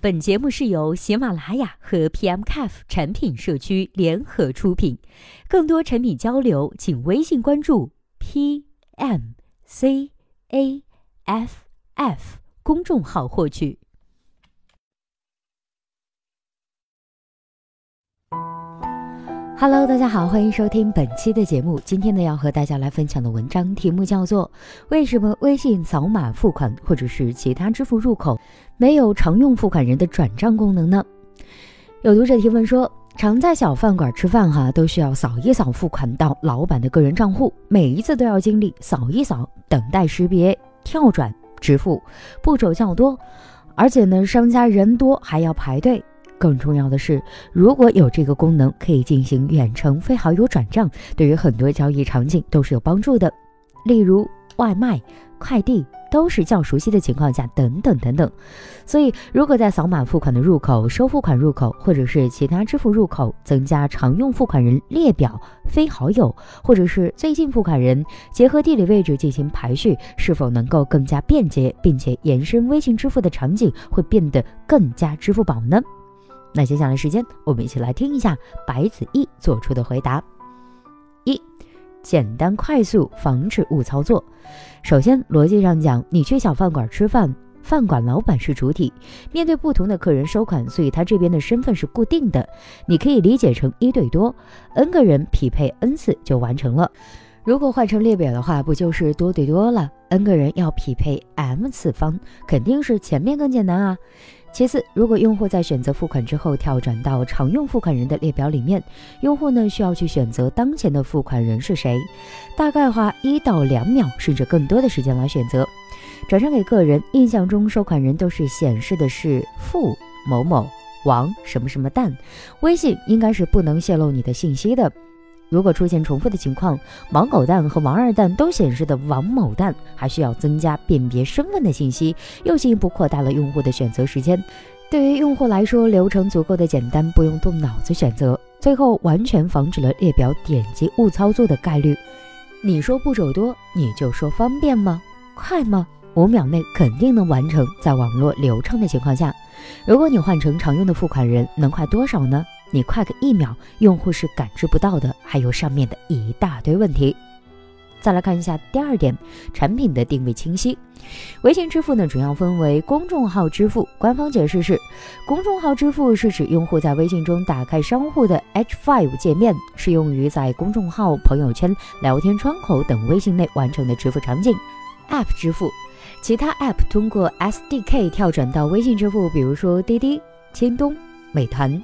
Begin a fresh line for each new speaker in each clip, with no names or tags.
本节目是由喜马拉雅和 PMCAF 产品社区联合出品，更多产品交流，请微信关注 PMCAF F 公众号获取。Hello，大家好，欢迎收听本期的节目。今天呢，要和大家来分享的文章题目叫做《为什么微信扫码付款或者是其他支付入口没有常用付款人的转账功能呢？有读者提问说，常在小饭馆吃饭哈，都需要扫一扫付款到老板的个人账户，每一次都要经历扫一扫、等待识别、跳转、支付，步骤较多，而且呢，商家人多还要排队。更重要的是，如果有这个功能，可以进行远程非好友转账，对于很多交易场景都是有帮助的。例如外卖、快递都是较熟悉的情况下，等等等等。所以，如果在扫码付款的入口、收付款入口或者是其他支付入口增加常用付款人列表、非好友或者是最近付款人，结合地理位置进行排序，是否能够更加便捷，并且延伸微信支付的场景会变得更加支付宝呢？那接下来时间，我们一起来听一下白子毅做出的回答：一、简单快速，防止误操作。首先，逻辑上讲，你去小饭馆吃饭，饭馆老板是主体，面对不同的客人收款，所以他这边的身份是固定的。你可以理解成一对多，n 个人匹配 n 次就完成了。如果换成列表的话，不就是多对多了？n 个人要匹配 m 次方，肯定是前面更简单啊。其次，如果用户在选择付款之后跳转到常用付款人的列表里面，用户呢需要去选择当前的付款人是谁，大概花一到两秒甚至更多的时间来选择，转账给个人。印象中收款人都是显示的是付某某王什么什么蛋，微信应该是不能泄露你的信息的。如果出现重复的情况，王狗蛋和王二蛋都显示的王某蛋，还需要增加辨别身份的信息，又进一步扩大了用户的选择时间。对于用户来说，流程足够的简单，不用动脑子选择，最后完全防止了列表点击误操作的概率。你说步骤多，你就说方便吗？快吗？五秒内肯定能完成，在网络流畅的情况下。如果你换成常用的付款人，能快多少呢？你快个一秒，用户是感知不到的。还有上面的一大堆问题。再来看一下第二点，产品的定位清晰。微信支付呢，主要分为公众号支付。官方解释是，公众号支付是指用户在微信中打开商户的 H5 界面，适用于在公众号、朋友圈、聊天窗口等微信内完成的支付场景。App 支付，其他 App 通过 SDK 跳转到微信支付，比如说滴滴、京东、美团。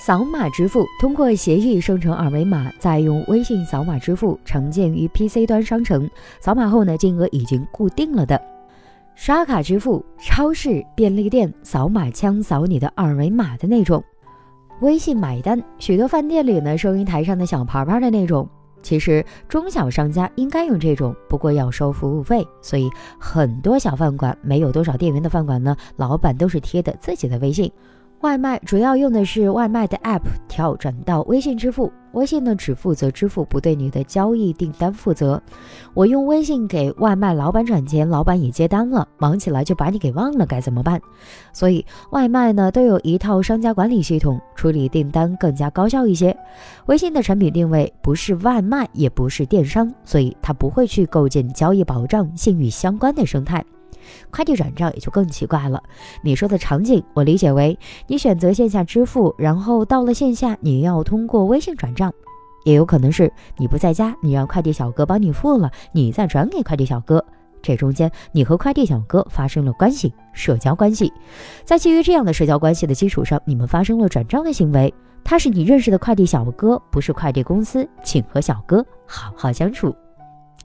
扫码支付通过协议生成二维码，再用微信扫码支付，常见于 PC 端商城。扫码后呢，金额已经固定了的。刷卡支付，超市、便利店扫码枪扫你的二维码的那种。微信买单，许多饭店里呢，收银台上的小牌牌的那种。其实中小商家应该用这种，不过要收服务费，所以很多小饭馆没有多少店员的饭馆呢，老板都是贴的自己的微信。外卖主要用的是外卖的 App 跳转到微信支付，微信呢只负责支付，不对你的交易订单负责。我用微信给外卖老板转钱，老板也接单了，忙起来就把你给忘了，该怎么办？所以外卖呢都有一套商家管理系统，处理订单更加高效一些。微信的产品定位不是外卖，也不是电商，所以它不会去构建交易保障、信誉相关的生态。快递转账也就更奇怪了。你说的场景，我理解为你选择线下支付，然后到了线下，你要通过微信转账，也有可能是你不在家，你让快递小哥帮你付了，你再转给快递小哥。这中间你和快递小哥发生了关系，社交关系，在基于这样的社交关系的基础上，你们发生了转账的行为。他是你认识的快递小哥，不是快递公司，请和小哥好好相处。